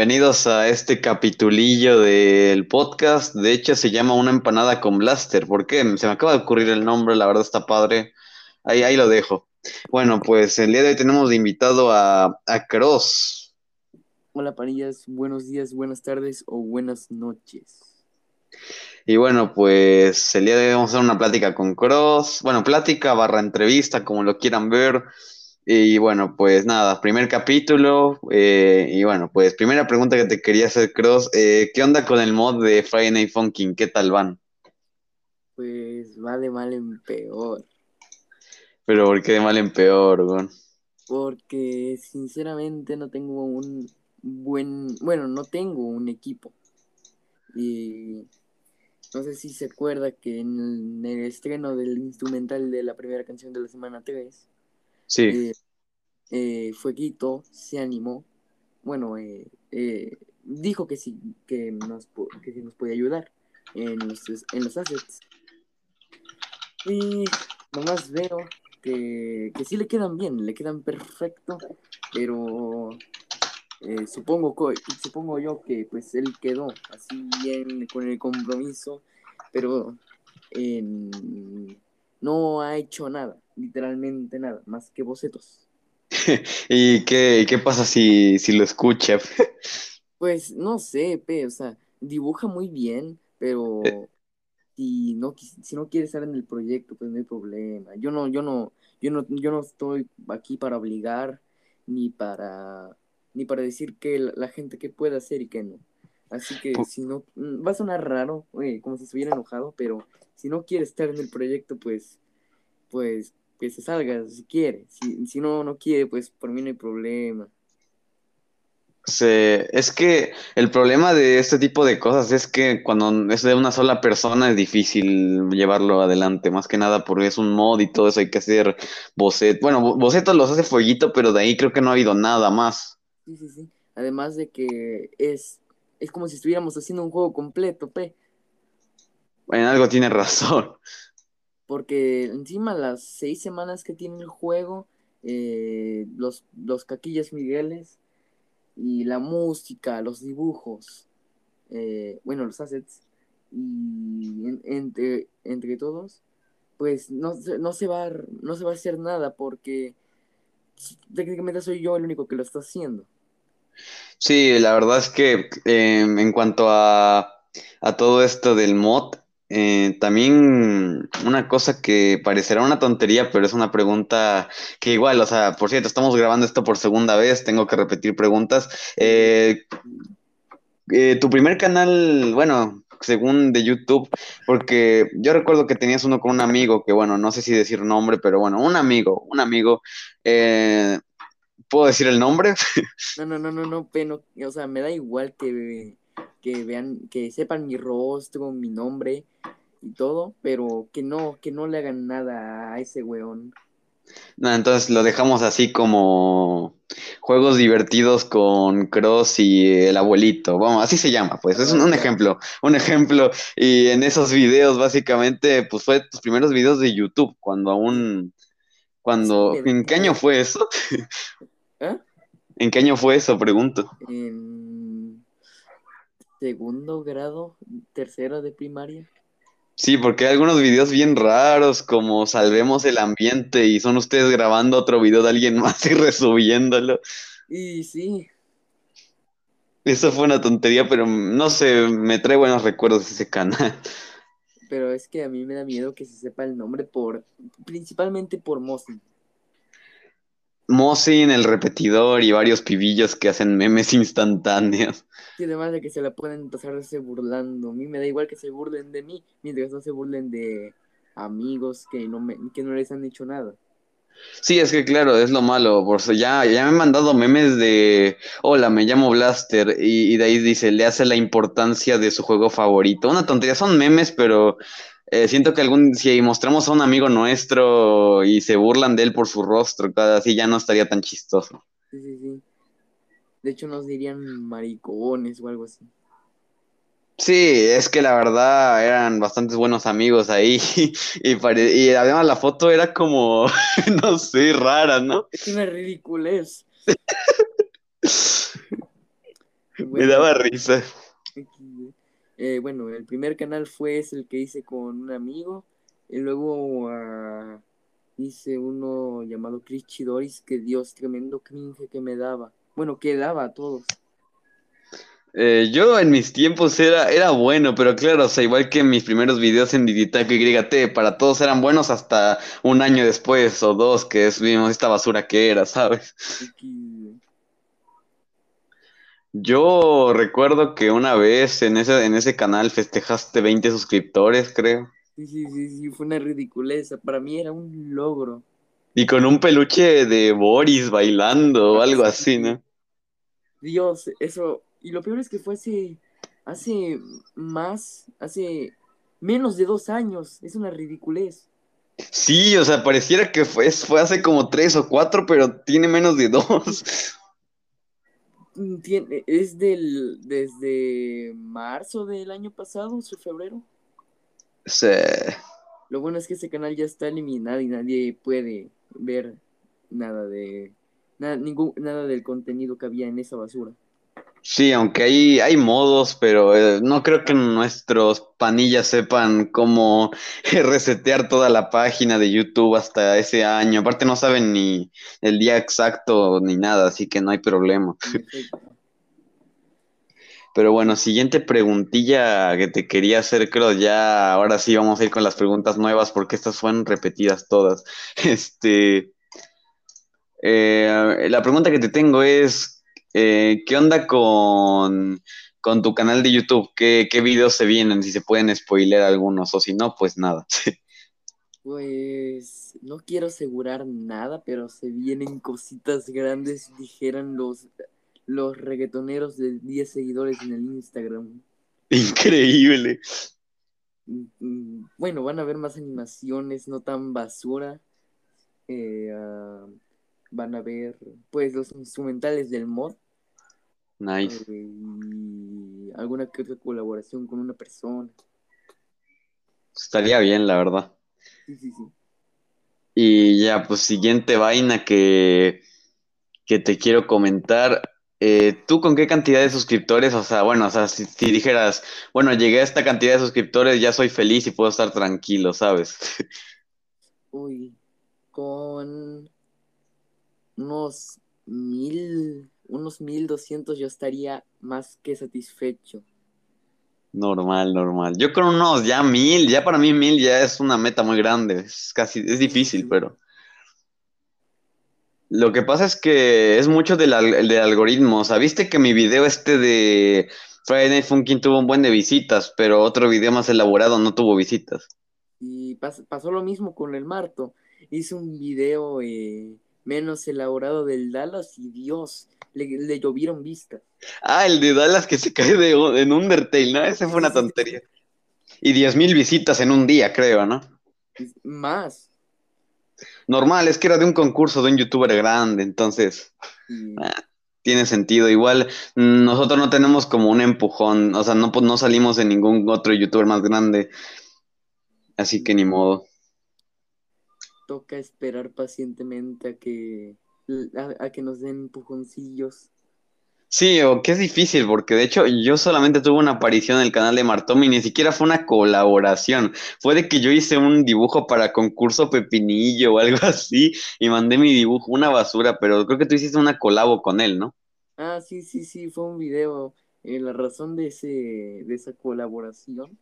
Bienvenidos a este capitulillo del podcast. De hecho, se llama Una empanada con blaster. ¿Por qué? Se me acaba de ocurrir el nombre, la verdad está padre. Ahí, ahí lo dejo. Bueno, pues el día de hoy tenemos de invitado a, a Cross. Hola, panillas. Buenos días, buenas tardes o buenas noches. Y bueno, pues el día de hoy vamos a hacer una plática con Cross. Bueno, plática barra entrevista, como lo quieran ver. Y bueno, pues nada, primer capítulo. eh, y bueno, pues primera pregunta que te quería hacer, Cross. eh, ¿qué onda con el mod de Friday Night Funkin'? ¿Qué tal van? Pues va de mal en peor. Pero ¿por qué de mal en peor, güey? Porque sinceramente no tengo un buen. Bueno, no tengo un equipo. Y no sé si se acuerda que en el, estreno del instrumental de la primera canción de la semana 3, Sí, eh, eh, Fueguito se animó. Bueno, eh, eh, dijo que sí, que nos, que sí nos puede ayudar en los, en los assets. Y nomás veo que, que sí le quedan bien, le quedan perfecto, pero eh, supongo, supongo yo que pues él quedó así bien con el compromiso, pero no ha hecho nada, literalmente nada, más que bocetos. ¿Y qué, qué pasa si, si lo escucha? Pues no sé, pe, o sea, dibuja muy bien, pero Eh. si no, si no quiere estar en el proyecto, pues no hay problema. Yo no, yo no, yo no, yo no estoy aquí para obligar, ni para, ni para decir que la, la gente que puede hacer y que no. Así que si no, mm, va a sonar raro, oye, como si estuviera enojado, pero si no quiere estar en el proyecto, pues, pues, que se salga si quiere. Si, si no, no quiere, pues por mí no hay problema. Se- es que el problema de este tipo de cosas es que cuando es de una sola persona es difícil llevarlo adelante, más que nada porque es un mod y todo eso hay que hacer bocetos. Bueno, bo- bocetos los hace Fueguito, pero de ahí creo que no ha habido nada más. Sí, sí, sí. Además de que es, es como si estuviéramos haciendo un juego completo, pe. En algo tiene razón. Porque encima las seis semanas que tiene el juego, eh, los, los caquillas Migueles y la música, los dibujos, eh, bueno, los assets, y en- entre, entre todos, pues no, no, se va, no se va a hacer nada porque técnicamente soy yo el único que lo está haciendo. Sí, la verdad es que eh, en cuanto a, a todo esto del mod, eh, también una cosa que parecerá una tontería, pero es una pregunta que igual, o sea, por cierto, estamos grabando esto por segunda vez, tengo que repetir preguntas. Eh, eh, tu primer canal, bueno, según de YouTube, porque yo recuerdo que tenías uno con un amigo, que bueno, no sé si decir nombre, pero bueno, un amigo, un amigo, ¿puedo decir el nombre? No, no, no, no, no, pero, o sea, me da igual que, que vean, que sepan mi rostro, mi nombre y todo, pero que no, que no le hagan nada a ese weón. No, entonces lo dejamos así como juegos divertidos con Cross y el abuelito. Vamos, así se llama, pues. Es un, un ejemplo, un ejemplo. Y en esos videos, básicamente, pues fue tus primeros videos de YouTube, cuando aún, cuando, Sí, ¿en qué año fue eso? ¿Ah? ¿En qué año fue eso? Pregunto. En segundo grado, tercero de primaria. Sí, porque hay algunos videos bien raros, como Salvemos el ambiente, y son ustedes grabando otro video de alguien más y resubiéndolo. Y sí, Eso fue una tontería, pero no sé, me trae buenos recuerdos de ese canal. pero es que a mí me da miedo que se sepa el nombre por, principalmente por Mosin. Mosin, el repetidor y varios pibillos que hacen memes instantáneos. Y además de que se la pueden pasarse burlando. A mí me da igual que se burlen de mí, mientras no se burlen de amigos que no, me, que no les han hecho nada. Sí, es que claro, es lo malo. Por eso ya, ya me han mandado memes de Hola, me llamo Blaster. Y, y de ahí dice, le hace la importancia de su juego favorito. Una tontería, son memes, pero eh, siento que algún, si mostramos a un amigo nuestro y se burlan de él por su rostro, cada así ya no estaría tan chistoso. Sí, sí, sí. De hecho, nos dirían maricones o algo así. Sí, es que la verdad eran bastantes buenos amigos ahí y, pare- y además la foto era como, no sé, rara, ¿no? Es una ridiculez. Me daba risa. Eh, bueno, el primer canal fue el que hice con un amigo. Y luego ah, hice uno llamado Chris Chidoris, que Dios, tremendo cringe que me daba. Bueno, que daba a todos. Eh, yo en mis tiempos era, era bueno, pero claro, o sea, igual que mis primeros videos en Digitaco YT, para todos eran buenos hasta un año después o dos que es- vimos esta basura que era, ¿sabes? Yo recuerdo que una vez en ese, en ese canal festejaste 20 suscriptores, creo, Sí, sí, sí, sí, fue una ridiculeza. Para mí era un logro. y con un peluche de Boris bailando o algo así, ¿no? Dios, eso. Y lo peor es que fue hace, hace más, hace menos de dos años. Es una ridiculez. Sí, o sea, pareciera que fue, fue hace como tres o cuatro, pero tiene menos de dos. Mm, Tiene, es del, desde marzo del año pasado, su febrero. Sí. Lo bueno es que ese canal ya está eliminado y nadie puede ver nada de nada, ningún, nada del contenido que había en esa basura. Sí, aunque hay, hay modos, pero eh, no creo que nuestros panillas sepan cómo resetear toda la página de YouTube hasta ese año. Aparte no saben ni el día exacto ni nada, así que no hay problema. Pero bueno, siguiente preguntilla que te quería hacer, creo ya, ahora sí vamos a ir con las preguntas nuevas porque estas fueron repetidas todas. Este, eh, la pregunta que te tengo es, eh, ¿qué onda con, con tu canal de YouTube? ¿Qué, qué videos se vienen? Si se pueden spoiler algunos o si no, pues nada. Pues no quiero asegurar nada, pero se vienen cositas grandes, dijeran los, los reggaetoneros de 10 seguidores en el Instagram. Increíble. Mm, mm, Bueno, van a ver más animaciones, no tan basura. Eh, ah, van a ver, pues, los instrumentales del mod. Nice. eh, y alguna que otra colaboración con una persona. Estaría bien, la verdad. Sí, sí, sí. Y ya, pues siguiente vaina que, que te quiero comentar. Eh, ¿tú con qué cantidad de suscriptores? O sea, bueno, o sea, si, si dijeras, bueno, llegué a esta cantidad de suscriptores, ya soy feliz y puedo estar tranquilo, ¿sabes? Uy, con unos mil, unos mil doscientos yo estaría más que satisfecho. Normal, normal. Yo con unos ya mil, ya para mí mil ya es una meta muy grande. Es casi, es difícil, pero. Lo que pasa es que es mucho del, del algoritmo. O sea, viste que mi video este de Friday Night Funkin' tuvo un buen de visitas, pero otro video más elaborado no tuvo visitas. Y pas- pasó lo mismo con el Marto. Hice un video eh, menos elaborado del Dallas y Dios, le, le llovieron vistas. Ah, el de Dallas que se cae de, en Undertale, ¿no? Ese fue una tontería. Y diez mil visitas en un día, creo, ¿no? Más. Normal, es que era de un concurso de un youtuber grande, entonces Ah. tiene sentido. Igual mm, nosotros no tenemos como un empujón, o sea, no, pues, no salimos en ningún otro youtuber más grande, así que ni modo. Toca esperar pacientemente a que, a, a que nos den empujoncillos. Sí, o que es difícil, porque de hecho yo solamente tuve una aparición en el canal de Martomi, ni siquiera fue una colaboración, fue de que yo hice un dibujo para concurso Pepinillo o algo así, y mandé mi dibujo, una basura, pero creo que tú hiciste una colabo con él, ¿no? Ah, sí, sí, sí, fue un video. Eh, la razón de ese, de esa colaboración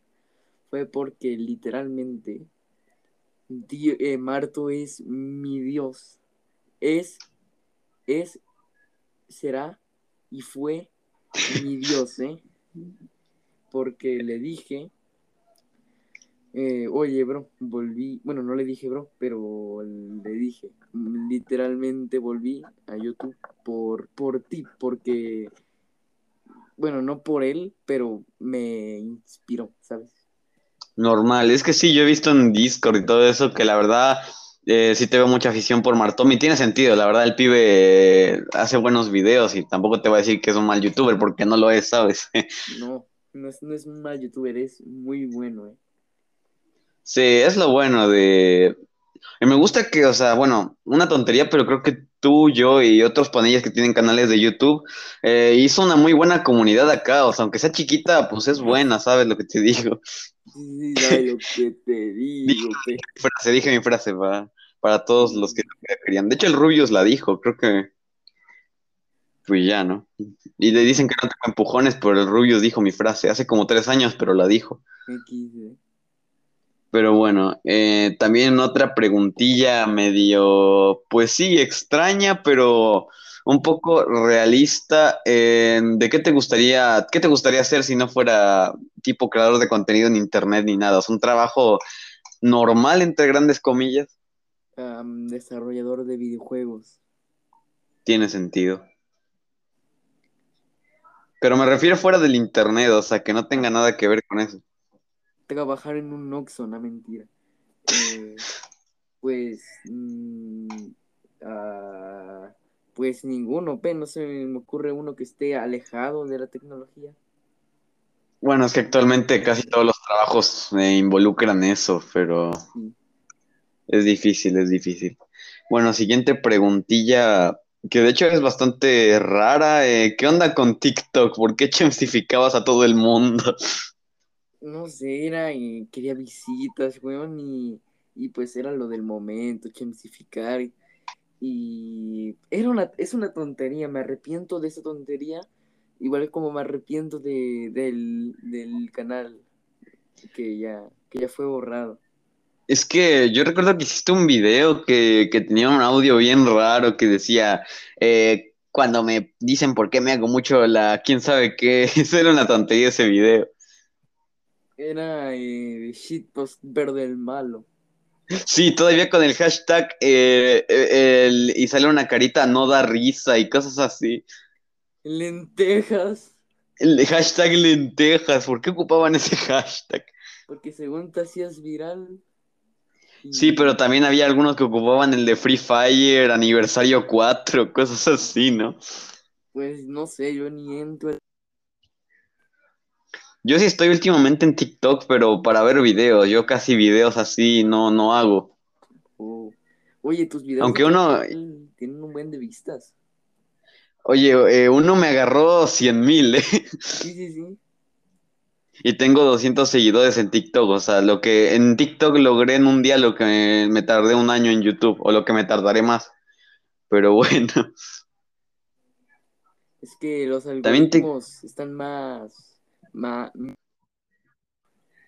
fue porque literalmente Eh, Marto es mi Dios. Es, es, será y fue mi Dios, ¿eh? Porque le dije, eh, oye, bro, volví, bueno, no le dije, bro, pero le dije, literalmente volví a YouTube por, por ti, porque, bueno, no por él, pero me inspiró, ¿sabes? Normal, es que sí, yo he visto en Discord y todo eso que la verdad eh, sí te veo mucha afición por Martomi, tiene sentido, la verdad el pibe eh, hace buenos videos y tampoco te voy a decir que es un mal youtuber porque no lo es, ¿sabes? No, no es, no es un mal youtuber, es muy bueno, ¿eh? Sí, es lo bueno de, Y me gusta que, o sea, bueno, una tontería, pero creo que tú, yo y otros panillas que tienen canales de YouTube, eh, hizo una muy buena comunidad acá, o sea, aunque sea chiquita, pues es buena, ¿sabes lo que te digo? Sí, sabes lo que te digo, pe. Frase, dije mi frase para, para todos los que querían. De hecho, el Rubius la dijo, creo que, pues ya, ¿no? Y le dicen que no tengo empujones, pero el Rubius dijo mi frase, hace como tres años, pero la dijo. Pero bueno, eh, también otra preguntilla medio, pues sí, extraña, pero un poco realista. eh, ¿de qué te gustaría, qué te gustaría hacer si no fuera tipo creador de contenido en internet ni nada? Es un trabajo normal, entre grandes comillas. Desarrollador de videojuegos. Tiene sentido. Pero me refiero fuera del internet, o sea, que no tenga nada que ver con eso. Trabajar en un Oxxo, no mentira. Eh, pues, mm, ah, pues ninguno, pe, no se me ocurre uno que esté alejado de la tecnología. Bueno, es que actualmente casi todos los trabajos eh, involucran eso, pero Sí. es difícil, es difícil. Bueno, siguiente preguntilla, que de hecho es bastante rara. eh, ¿qué onda con TikTok? ¿Por qué chemsificabas a todo el mundo? No sé, era y quería visitas, weón, y, y pues era lo del momento, chemsificar. Y, y era una, es una tontería, me arrepiento de esa tontería, igual como me arrepiento de, del, del canal que ya, que ya fue borrado. Es que yo recuerdo que hiciste un video que, que tenía un audio bien raro que decía, eh, cuando me dicen por qué me hago mucho la quién sabe qué, eso era una tontería ese video. Era eh, shitpost verde el malo. Sí, todavía con el hashtag eh, eh, el- y sale una carita no da risa y cosas así. Lentejas, El hashtag lentejas, ¿por qué ocupaban ese hashtag? porque según te hacías viral. y- Sí, pero también había algunos que ocupaban el de Free Fire, aniversario 4, cosas así, ¿no? Pues no sé, yo ni entro. Yo sí estoy últimamente en TikTok, pero para ver videos, yo casi videos así no, no hago. Oh. Oye, tus videos Aunque uno- tienen un buen de vistas. Oye, eh, uno me agarró 100 mil, ¿eh? Sí, sí, sí. Y tengo 200 seguidores en TikTok, o sea, lo que en TikTok logré en un día lo que me tardé un año en YouTube, o lo que me tardaré más. Pero bueno, Es que los te- algoritmos están más,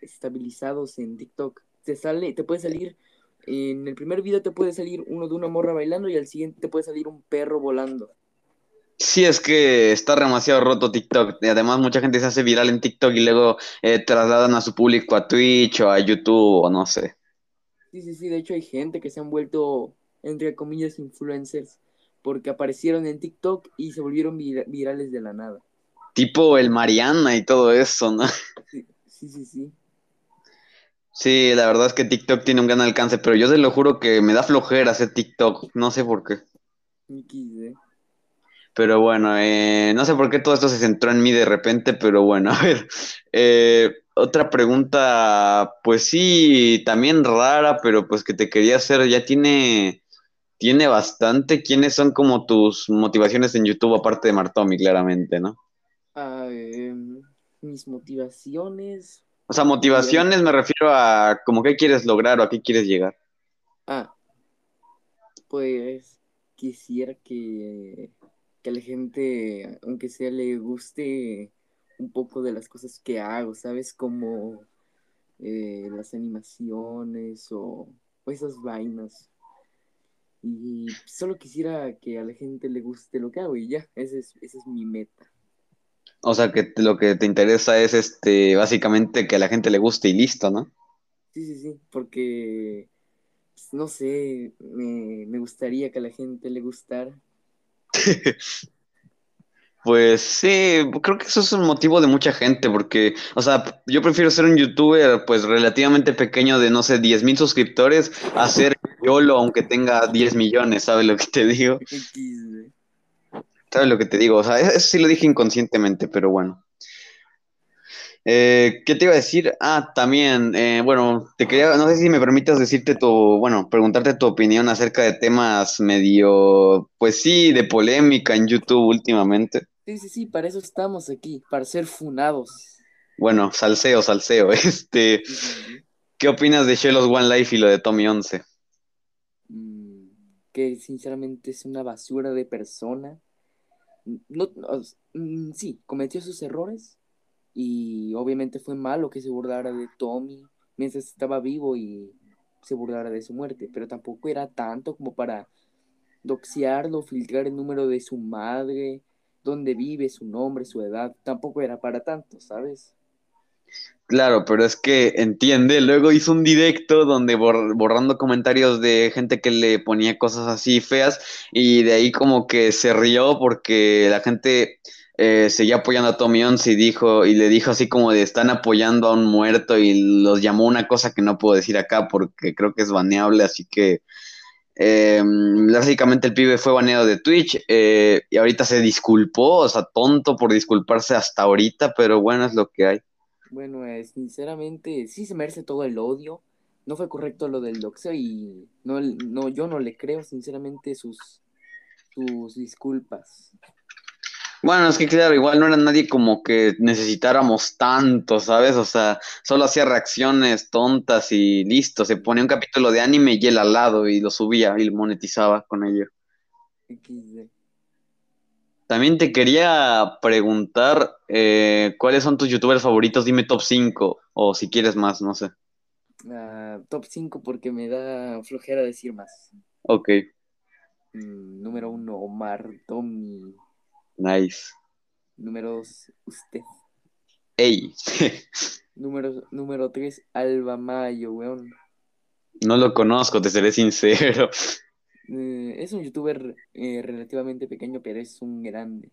estabilizados en TikTok. Te sale, te puede salir, en el primer video te puede salir uno de una morra bailando y al siguiente te puede salir un perro volando. sí es que está demasiado roto TikTok. Y además mucha gente se hace viral en TikTok y luego eh, trasladan a su público a Twitch o a YouTube o no sé. Sí, sí, sí. De hecho hay gente que se han vuelto, entre comillas, influencers porque aparecieron en TikTok y se volvieron vira- virales de la nada. Tipo el Mariana y todo eso, ¿no? Sí, sí, sí. sí. Sí, la verdad es que TikTok tiene un gran alcance, pero yo te lo juro que me da flojera hacer TikTok, no sé por qué. XD. Pero bueno, eh, no sé por qué todo esto se centró en mí de repente, pero bueno, a ver. eh, otra pregunta, pues sí, también rara, pero pues que te quería hacer, ya tiene, tiene bastante. ¿Quiénes son como tus motivaciones en YouTube aparte de Martomi, claramente, ¿no? Ah, em, mis motivaciones. O sea, motivaciones me refiero a como qué quieres lograr o a qué quieres llegar. Ah, pues quisiera que, que a la gente, aunque sea, le guste un poco de las cosas que hago, ¿sabes? Como eh, las animaciones o, o esas vainas. Y solo quisiera que a la gente le guste lo que hago y ya, esa es, esa es mi meta. O sea, que lo que te interesa es este, básicamente que a la gente le guste y listo, ¿no? Sí, sí, sí, porque, pues, no sé, me, me gustaría que a la gente le gustara. Pues sí, creo que eso es un motivo de mucha gente, porque, o sea, yo prefiero ser un youtuber pues relativamente pequeño de, no sé, 10 mil suscriptores, a ser YOLO aunque tenga 10 millones, ¿sabes lo que te digo? ¿Sabes lo que te digo? O sea, eso sí lo dije inconscientemente, pero bueno. Eh, ¿qué te iba a decir? Ah, también, eh, bueno, te quería, no sé si me permitas decirte tu, bueno, preguntarte tu opinión acerca de temas medio, pues sí, de polémica en YouTube últimamente. Sí, sí, sí, para eso estamos aquí, para ser funados. Bueno, salseo, salseo. Este, Sí, sí, sí. ¿qué opinas de Shellos One Life y lo de Tommy 11? Mm, que sinceramente es una basura de persona. No, mm, sí, cometió sus errores y obviamente fue malo que se burlara de Tommy mientras estaba vivo y se burlara de su muerte, pero tampoco era tanto como para doxearlo, filtrar el número de su madre, dónde vive, su nombre, su edad, tampoco era para tanto, ¿sabes? Claro, pero es que entiende, luego hizo un directo donde bor- borrando comentarios de gente que le ponía cosas así feas y de ahí como que se rió porque la gente eh, seguía apoyando a Tommy 11 y dijo y le dijo así como de están apoyando a un muerto y los llamó una cosa que no puedo decir acá porque creo que es baneable, así que eh, básicamente el pibe fue baneado de Twitch eh, y ahorita se disculpó, o sea, tonto por disculparse hasta ahorita, pero bueno, es lo que hay. Bueno, eh, sinceramente, sí se merece todo el odio. No fue correcto lo del doxeo y no, no, yo no le creo, sinceramente, sus, sus disculpas. Bueno, es que claro, igual no era nadie como que necesitáramos tanto, ¿sabes? O sea, solo hacía reacciones tontas y listo. Se ponía un capítulo de anime y él al lado y lo subía y lo monetizaba con ello. También te quería preguntar eh, cuáles son tus youtubers favoritos, dime top 5 o si quieres más, no sé. Ah, top 5 porque me da flojera decir más. Ok, Mm, número 1, Omar Tommy. nice. Número 2, usted. Ey, Número, número 3, Alba Mayo, weón. no lo conozco, te seré sincero. Eh, es un youtuber eh, relativamente pequeño, pero es un grande.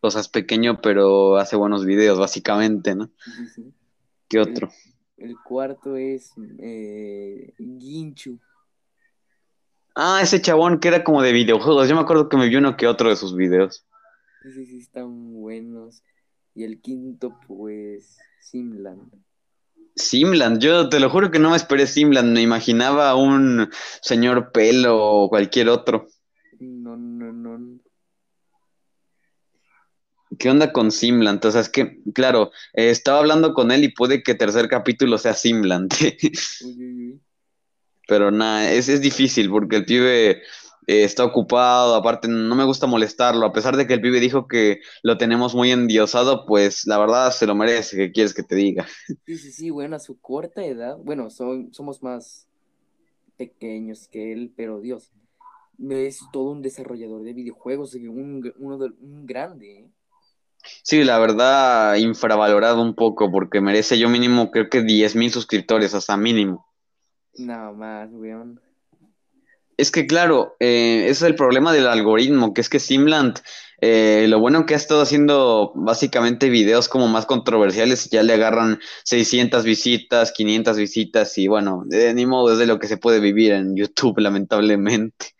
O sea, es pequeño, pero hace buenos videos, básicamente, ¿no? Sí. ¿Qué otro? El cuarto es eh, Ginchu. Ah, ese chabón que era como de videojuegos. Yo me acuerdo que me vi uno que otro de sus videos. Sí, sí, sí, están buenos. Y el quinto, pues, Simland. Simland, yo te lo juro que no me esperé Simland, me imaginaba un señor pelo o cualquier otro. No, no, no. ¿Qué onda con Simland? O sea, es que, claro, eh, estaba hablando con él y puede que tercer capítulo sea Simland, Uy, uy, uy. pero nada, es, es difícil porque el pibe eh, está ocupado, aparte no me gusta molestarlo, a pesar de que el pibe dijo que lo tenemos muy endiosado, pues la verdad se lo merece, ¿qué quieres que te diga? Sí, sí, sí, bueno, a su corta edad, bueno, son- somos más pequeños que él, pero Dios, es todo un desarrollador de videojuegos, un, gr- uno de, un grande, ¿eh? Sí, la verdad, infravalorado un poco porque merece yo mínimo creo que 10 mil suscriptores, sea, mínimo. Nada más, weón. Es que claro, eh, ese es el problema del algoritmo, que es que Simland, eh, lo bueno que ha estado haciendo básicamente videos como más controversiales, ya le agarran 600 visitas, 500 visitas y bueno, de ni modo es de lo que se puede vivir en YouTube, lamentablemente.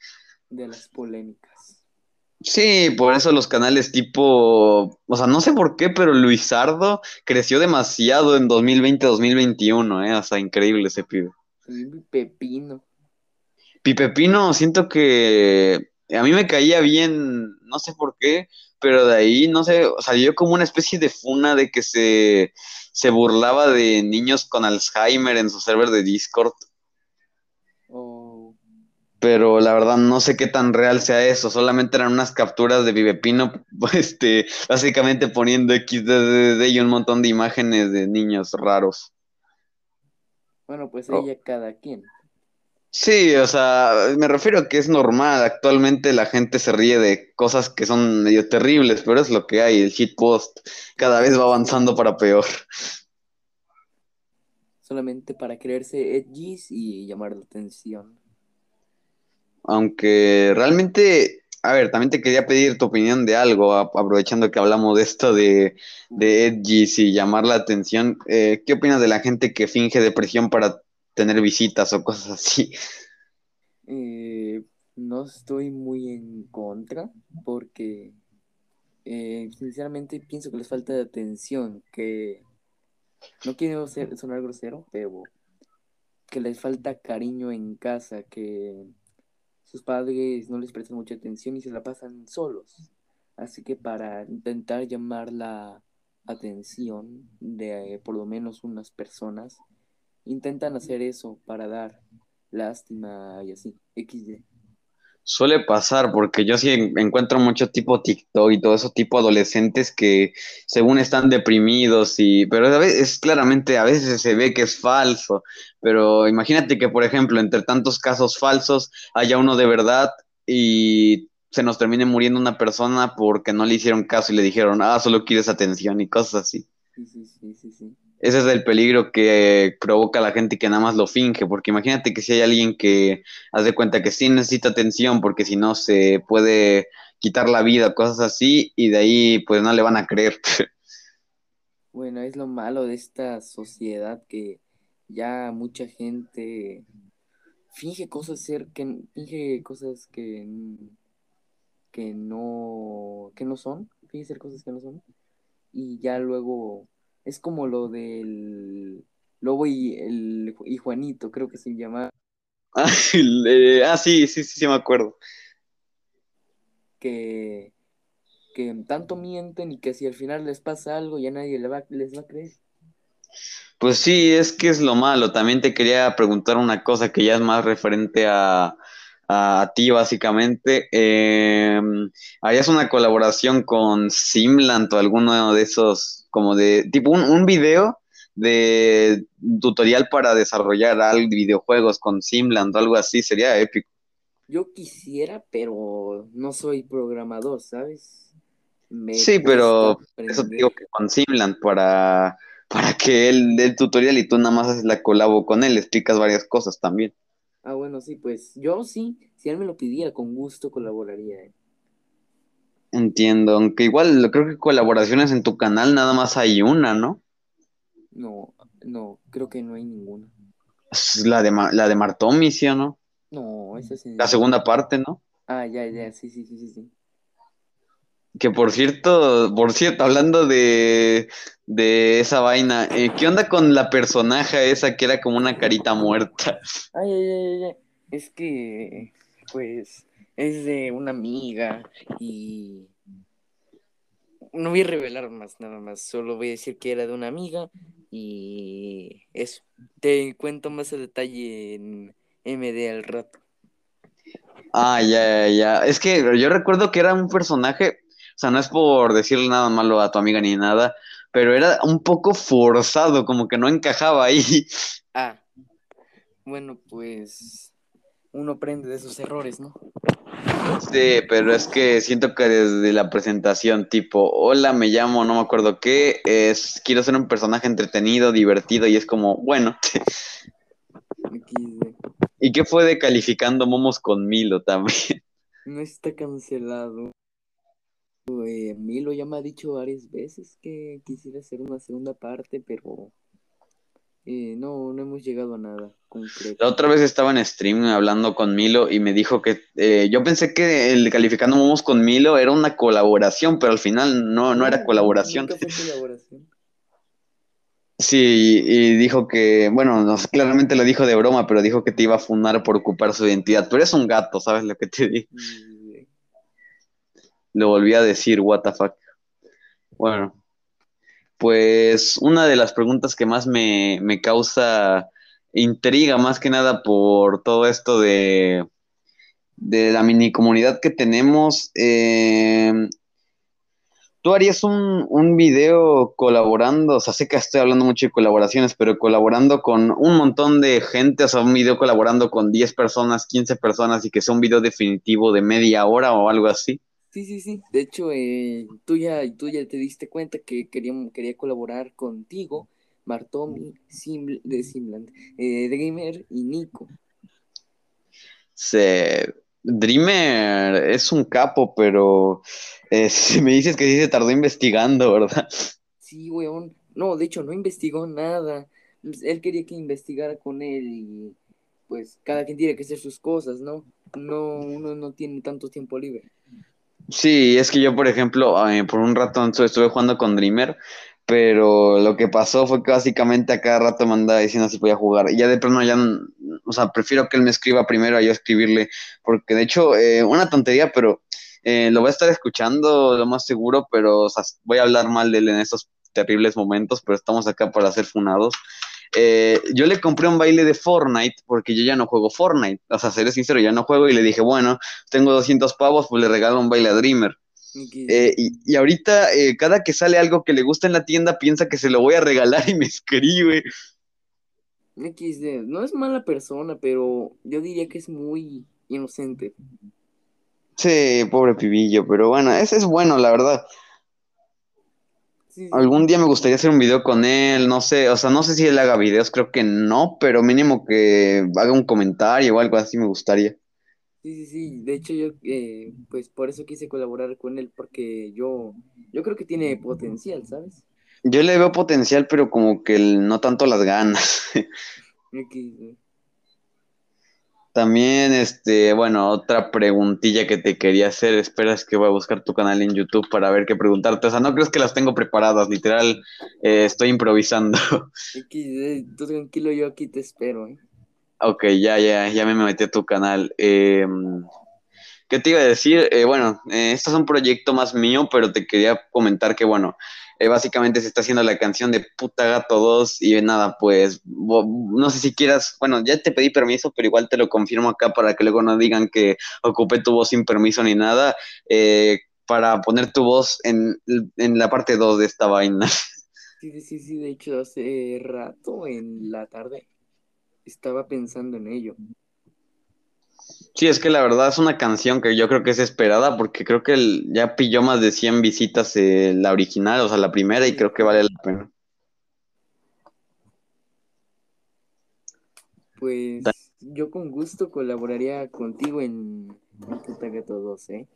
De las polémicas. Sí, por eso los canales tipo, o sea, no sé por qué, pero Luisardo creció demasiado en 2020-2021, ¿eh? O sea, increíble ese pibe. El pepino. Pipepino, siento que a mí me caía bien, no sé por qué, pero de ahí, no sé, salió como una especie de funa de que se, se burlaba de niños con Alzheimer en su server de Discord, pero la verdad no sé qué tan real sea eso, solamente eran unas capturas de Pipepino, este, básicamente poniendo XDDD y un montón de imágenes de niños raros. bueno, pues Oh. ella cada quien. Sí, o sea, me refiero a que es normal. Actualmente la gente se ríe de cosas que son medio terribles, pero es lo que hay. El shitpost cada vez va avanzando para peor. Solamente para creerse edgys y llamar la atención. Aunque realmente, a ver, también te quería pedir tu opinión de algo, aprovechando que hablamos de esto de, de edgys y llamar la atención. Eh, ¿qué opinas de la gente que finge depresión para tener visitas o cosas así? Eh, no estoy muy en contra porque Eh, sinceramente pienso que les falta de atención, que no quiero ser, sonar grosero, pero que les falta cariño en casa, que sus padres no les prestan mucha atención y se la pasan solos. Así que para intentar llamar la atención de eh, por lo menos unas personas, intentan hacer eso para dar lástima y así, XD. Suele pasar porque yo sí en- encuentro mucho tipo TikTok y todo eso, tipo adolescentes que según están deprimidos y, pero a veces, es claramente a veces se ve que es falso, pero imagínate que por ejemplo entre tantos casos falsos haya uno de verdad y se nos termine muriendo una persona porque no le hicieron caso y le dijeron, ah, solo quieres atención y cosas así. Sí, sí, sí, sí, sí. Ese es el peligro que provoca la gente que nada más lo finge, porque imagínate que si hay alguien que hace cuenta que sí necesita atención, porque si no se puede quitar la vida, cosas así, y de ahí pues no le van a creer. Bueno, es lo malo de esta sociedad que ya mucha gente finge cosas ser que finge cosas que que no que no son, finge ser cosas que no son y ya luego es como lo del Lobo y el y Juanito, creo que se llama Ah, le- ah, sí, sí, sí, sí, me acuerdo. que que tanto mienten y que si al final les pasa algo ya nadie le va, les va a creer. Pues sí, es que es lo malo. También te quería preguntar una cosa que ya es más referente a, a ti, básicamente. Eh, ¿harías una colaboración con Simland o alguno de esos, como de, tipo un, un video de tutorial para desarrollar algo, videojuegos con Simland o algo así? Sería épico. Yo quisiera, pero no soy programador, ¿sabes? Me Sí, pero eso te digo que con Simland para, para que él dé el tutorial y tú nada más haces la colabo con él, explicas varias cosas también. Ah, bueno, sí, pues yo sí, si él me lo pidiera, con gusto colaboraría. ¿eh? Entiendo, aunque igual creo que colaboraciones en tu canal nada más hay una, ¿no? No, no, creo que no hay ninguna. Es la de, la de Martomi, ¿sí o no? No, esa es en... La segunda parte, ¿no? Ah, ya, ya, sí, sí, sí, sí, sí. Que por cierto, por cierto, hablando de, de esa vaina, eh, ¿qué onda con la personaje esa que era como una carita muerta? Ay, ay, ay, ay. Es que, pues, es de una amiga y no voy a revelar más, nada más. Solo voy a decir que era de una amiga y eso. Te cuento más a detalle en MD al rato. Ah, ya, ya, ya. Es que yo recuerdo que era un personaje, o sea, no es por decirle nada malo a tu amiga ni nada, pero era un poco forzado, como que no encajaba ahí. Ah, bueno, pues uno aprende de sus errores, ¿no? Sí, pero es que siento que desde la presentación, tipo, hola, me llamo, no me acuerdo qué, es, quiero ser un personaje entretenido, divertido, y es como, bueno. ¿Y qué fue de calificando momos con Milo también? No está cancelado. Eh, Milo ya me ha dicho varias veces que quisiera hacer una segunda parte, pero eh, no, no hemos llegado a nada La concreto. otra vez estaba en stream hablando con Milo y me dijo que eh, yo pensé que el calificando momos con Milo era una colaboración, pero al final no, no era colaboración. Nunca fue colaboración. Sí, y dijo que, bueno, no claramente lo dijo de broma, pero dijo que te iba a funar por ocupar su identidad. Pero es un gato, ¿sabes lo que te? Y, Lo volví a decir, what the fuck. Bueno, pues una de las preguntas que más me, me causa intriga, más que nada por todo esto de, de la mini comunidad que tenemos, eh, ¿tú harías un, un video colaborando? O sea, sé que estoy hablando mucho de colaboraciones, pero colaborando con un montón de gente, o sea, un video colaborando con 10 personas, 15 personas y que sea un video definitivo de media hora o algo así. Sí, sí, sí. De hecho, eh, tú, ya, tú ya te diste cuenta que quería, quería colaborar contigo, Martomi, Sim- de Simland, eh, Dreamer y Nico. Se... Dreamer es un capo, pero eh, si me dices que sí se tardó investigando, ¿verdad? Sí, weón. No, de hecho, no investigó nada. Él quería que investigara con él y pues cada quien tiene que hacer sus cosas, ¿no? No, uno no tiene tanto tiempo libre. Sí, es que yo, por ejemplo, eh, por un rato estuve jugando con Dreamer, pero lo que pasó fue que básicamente a cada rato me andaba diciendo si podía jugar. Y ya de plano ya, o sea, prefiero que él me escriba primero a yo escribirle, porque de hecho, eh, una tontería, pero eh, lo voy a estar escuchando lo más seguro, pero o sea, voy a hablar mal de él en estos terribles momentos, pero estamos acá para ser funados. Eh, yo le compré un baile de Fortnite porque yo ya no juego Fortnite. O sea, seré sincero, ya no juego y le dije, bueno, tengo 200 pavos, pues le regalo un baile a Dreamer. Eh, y, y ahorita, eh, cada que sale algo que le gusta en la tienda, piensa que se lo voy a regalar y me escribe. XD. No es mala persona, pero yo diría que es muy inocente. Sí, pobre pibillo, pero bueno, ese es bueno, la verdad. Sí, sí. Algún día me gustaría hacer un video con él, no sé, o sea, no sé si él haga videos, creo que no, pero mínimo que haga un comentario o algo así me gustaría. Sí, sí, sí. De hecho, yo, eh, pues por eso quise colaborar con él, porque yo, yo creo que tiene potencial, ¿sabes? Yo le veo potencial, pero como que el- no tanto las ganas. XD. También, este, bueno, otra preguntilla que te quería hacer. Esperas que voy a buscar tu canal en YouTube para ver qué preguntarte. O sea, no crees que las tengo preparadas, literal, eh, estoy improvisando. Tú tranquilo, yo aquí te espero, ¿eh? Ok, ya, ya, ya me metí a tu canal. Eh, ¿qué te iba a decir? Eh, bueno, eh, esto es un proyecto más mío, pero te quería comentar que, bueno, eh, básicamente se está haciendo la canción de Puta Gato 2 y nada, pues, no sé si quieras, bueno, ya te pedí permiso, pero igual te lo confirmo acá para que luego no digan que ocupé tu voz sin permiso ni nada, eh, para poner tu voz en, en la parte 2 de esta vaina. Sí, sí, sí, de hecho, hace rato en la tarde estaba pensando en ello. Sí, es que la verdad es una canción que yo creo que es esperada porque creo que el- ya pilló más de 100 visitas eh, la original, o sea, la primera, y creo que vale la pena. Pues yo con gusto colaboraría contigo en, Gato 2, ¿eh?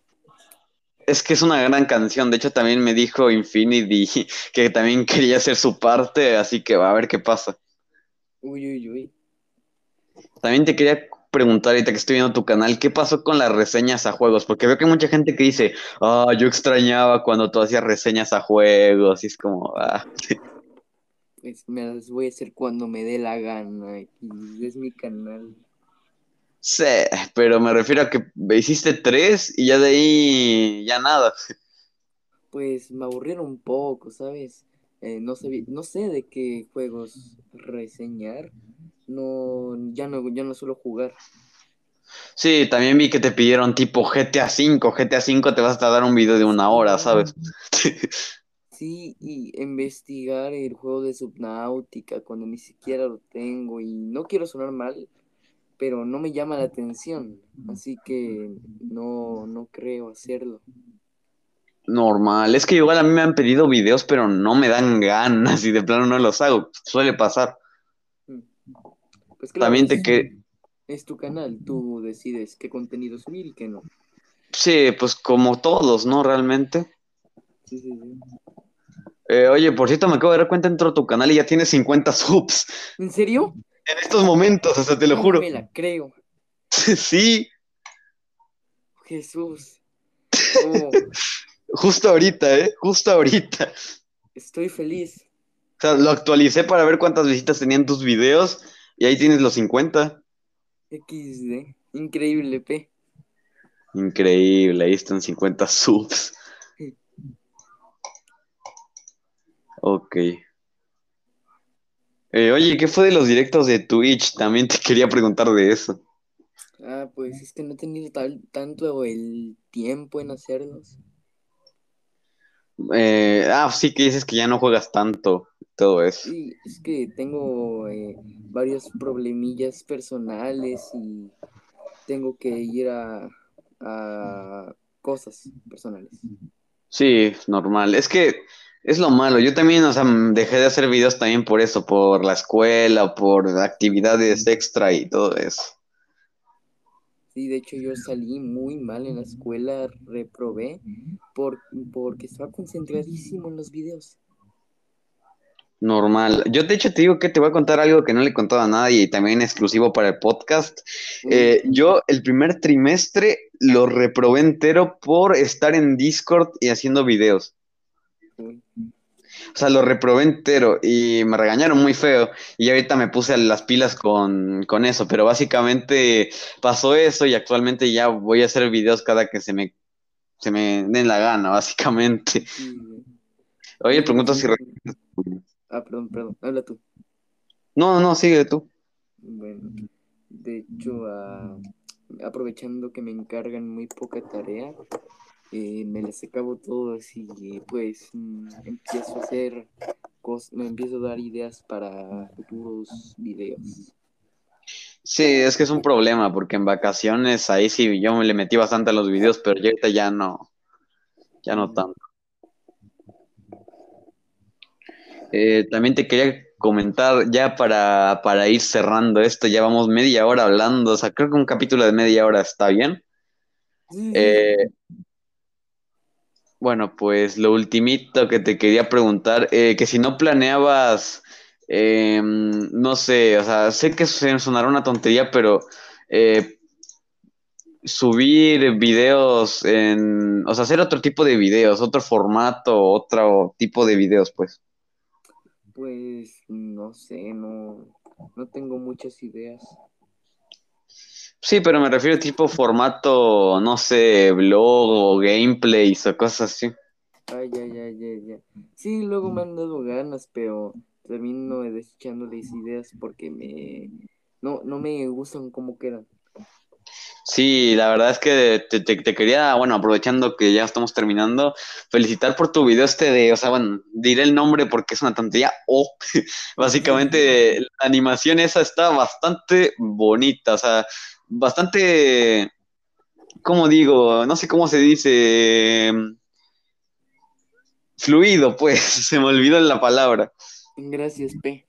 Es que es una gran canción, de hecho también me dijo Infinity que también quería hacer su parte, así que va a ver qué pasa. Uy, uy, uy. También te quería preguntar ahorita que estoy viendo tu canal, ¿qué pasó con las reseñas a juegos? Porque veo que hay mucha gente que dice, ah, yo extrañaba cuando tú hacías reseñas a juegos, y es como, ah. Pues me las voy a hacer cuando me dé la gana. y Es mi canal. Sí, pero me refiero a que hiciste tres y ya de ahí ya nada. Pues me aburrieron un poco, ¿sabes? Eh, no sé, no sé de qué juegos reseñar. No, ya no, ya no suelo jugar. Sí, también vi que te pidieron tipo GTA V, GTA V te vas a tardar un video de una hora, ¿sabes? Sí, y investigar el juego de Subnautica cuando ni siquiera lo tengo y no quiero sonar mal, pero no me llama la atención, así que no, no creo hacerlo. Normal, es que igual a mí me han pedido videos, pero no me dan ganas y de plano no los hago, suele pasar. Pues claro, También te es, que... es tu canal, tú decides qué contenidos mil y qué no. Sí, pues como todos, ¿no? Realmente. Sí, sí, sí. Eh, oye, por cierto, me acabo de dar cuenta dentro de tu canal y ya tienes 50 subs ¿En serio? en estos momentos, o sea, te lo No juro. me la creo. Sí, Jesús. Oh, justo ahorita, ¿eh? Justo ahorita. estoy feliz. O sea, lo actualicé para ver cuántas visitas tenían tus videos y ahí tienes los 50. XD. Increíble, P. Increíble, ahí están 50 subs. Ok. Eh, oye, ¿qué fue de los directos de Twitch? También te quería preguntar de eso. Ah, pues es que no he tenido tal, tanto el tiempo en hacerlos. Eh, ah, sí que dices que ya no juegas tanto, todo eso. Sí, es que tengo eh, varios problemillas personales y tengo que ir a, a cosas personales. Sí, normal. Es que es lo malo. Yo también, o sea, dejé de hacer videos también por eso, por la escuela, por actividades extra y todo eso. Sí, de hecho yo salí muy mal en la escuela, reprobé por, porque estaba concentradísimo en los videos. Normal. Yo de hecho te digo que te voy a contar algo que no le he contado a nadie y también exclusivo para el podcast. Eh, yo el primer trimestre lo reprobé entero por estar en Discord y haciendo videos. O sea, lo reprobé entero y me regañaron muy feo. Y ahorita me puse las pilas con, con eso, pero básicamente pasó eso y actualmente ya voy a hacer videos cada que se me, se me den la gana, básicamente. Oye, pregunto si... Ah, perdón, perdón, habla tú. No, no, sigue tú. Bueno, de hecho, ah, aprovechando que me encargan muy poca tarea, eh, me les acabo todo así, pues mm, empiezo a hacer cosas, me empiezo a dar ideas para futuros videos. Sí, es que es un problema, porque en vacaciones ahí sí yo me le metí bastante a los videos, pero ahorita ya no, ya no tanto. Eh, también te quería comentar ya para, para, ir cerrando esto, ya vamos media hora hablando, o sea, creo que un capítulo de media hora está bien. Eh, bueno, pues lo ultimito que te quería preguntar, eh, que si no planeabas, em, no sé, o sea, sé que sonará una tontería, pero subir videos en, o sea, hacer otro tipo de videos, otro formato, otro tipo de videos, pues. Pues no sé, no, no tengo muchas ideas. Sí, pero me refiero a tipo formato, no sé, blog o gameplays o cosas así. Ay, ay, ay, ay, ay. Sí, luego me han dado ganas, pero termino desechándoles ideas porque me no, no me gustan como quedan. Sí, la verdad es que te, quería, bueno, aprovechando que ya estamos terminando, felicitar por tu video este de, o sea, bueno, diré el nombre porque es una tontería, o básicamente la animación esa está bastante bonita, o sea, bastante, ¿cómo digo? No sé cómo se dice, fluido, pues, se me olvidó la palabra. Gracias, P.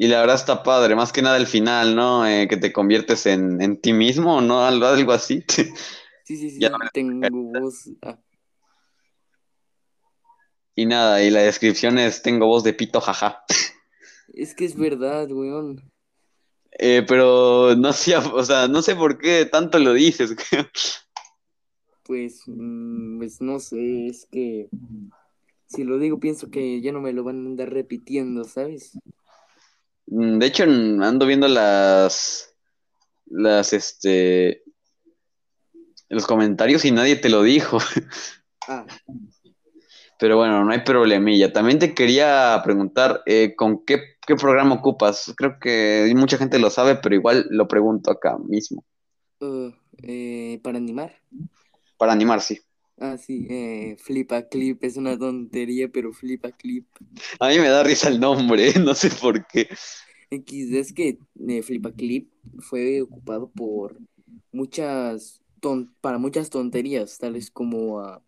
Y la verdad está padre, más que nada el final, ¿no? Eh, que te conviertes en, en, ti mismo, ¿no? Algo, algo así. Sí, sí, sí, ya tengo voz. Ah. Y nada, y la descripción es tengo voz de pito, jaja. Es que es verdad, weón. Eh, pero no sé, o sea, no sé por qué tanto lo dices. pues, mm, pues no sé, es que si lo digo pienso que ya no me lo van a andar repitiendo, ¿sabes? Mm, de hecho, ando viendo las, las, este, los comentarios y nadie te lo dijo. Ah. Pero bueno, no hay problemilla. También te quería preguntar, eh, ¿con qué, programa ocupas? Creo que mucha gente lo sabe, pero igual lo pregunto acá mismo. Uh, eh, ¿Para animar? Para animar, sí. Ah, sí, eh, Flipa Clip, es una tontería, pero Flipa Clip. A mí me da risa el nombre, no sé por qué. X, es que eh, Flipa Clip fue ocupado por muchas, ton para muchas tonterías, tales como uh,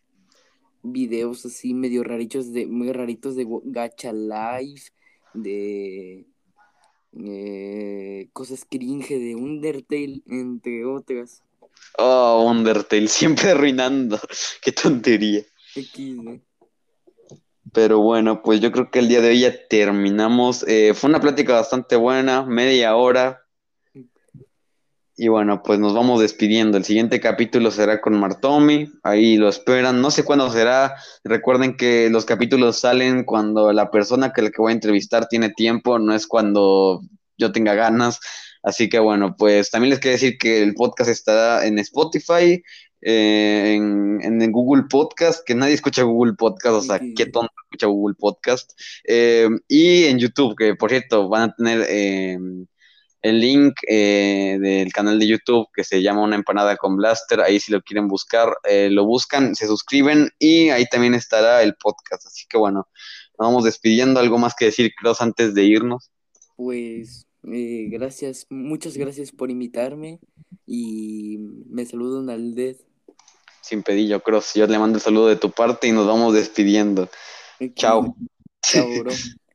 videos así medio raritos de, muy raritos de Gacha Life, de eh, cosas cringe de Undertale, entre otras. Oh, Undertale, siempre arruinando. Qué tontería. Pero bueno, pues yo creo que el día de hoy ya terminamos. Eh, fue una plática bastante buena, media hora. Y bueno, pues nos vamos despidiendo. El siguiente capítulo será con Martomi. Ahí lo esperan. No sé cuándo será. Recuerden que los capítulos salen cuando la persona que la que voy a entrevistar tiene tiempo, no es cuando yo tenga ganas. Así que bueno, pues también les quiero decir que el podcast estará en Spotify, eh, en, Google Podcast, que nadie escucha Google Podcast, o sea, qué tonto escucha Google Podcast, eh, y en YouTube, que por cierto van a tener eh, el link del canal de YouTube que se llama Una empanada con Blaster, ahí si lo quieren buscar, lo buscan, se suscriben y ahí también estará el podcast, así que bueno, nos vamos despidiendo, algo más que decir, Klaus, antes de irnos. Pues eh, gracias, muchas gracias por invitarme y me saludo al DED. Sin pedillo, Cross. Yo le mando el saludo de tu parte y nos vamos despidiendo. Chao. Chao, bro.